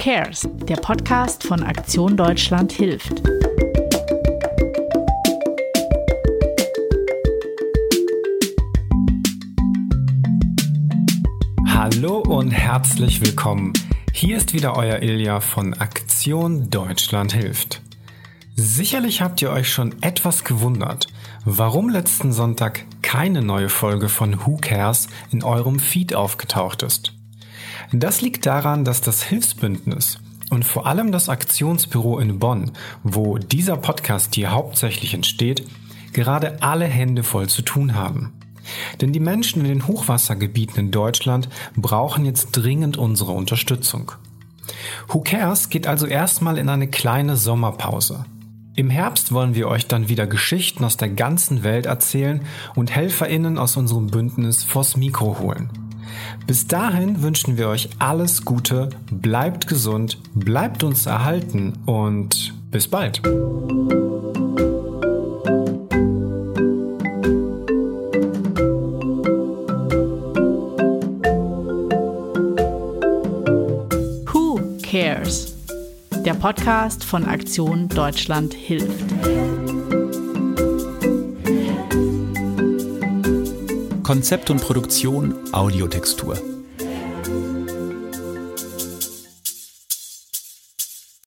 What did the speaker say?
Cares, der Podcast von Aktion Deutschland hilft. Hallo und herzlich willkommen. Hier ist wieder euer Ilja von Aktion Deutschland hilft. Sicherlich habt ihr euch schon etwas gewundert, warum letzten Sonntag keine neue Folge von Who Cares in eurem Feed aufgetaucht ist. Das liegt daran, dass das Hilfsbündnis und vor allem das Aktionsbüro in Bonn, wo dieser Podcast hier hauptsächlich entsteht, gerade alle Hände voll zu tun haben. Denn die Menschen in den Hochwassergebieten in Deutschland brauchen jetzt dringend unsere Unterstützung. Who Cares geht also erstmal in eine kleine Sommerpause. Im Herbst wollen wir euch dann wieder Geschichten aus der ganzen Welt erzählen und HelferInnen aus unserem Bündnis vors Mikro holen. Bis dahin wünschen wir euch alles Gute, bleibt gesund, bleibt uns erhalten und bis bald. Who Cares? Der Podcast von Aktion Deutschland hilft. Konzept und Produktion Audiotextur.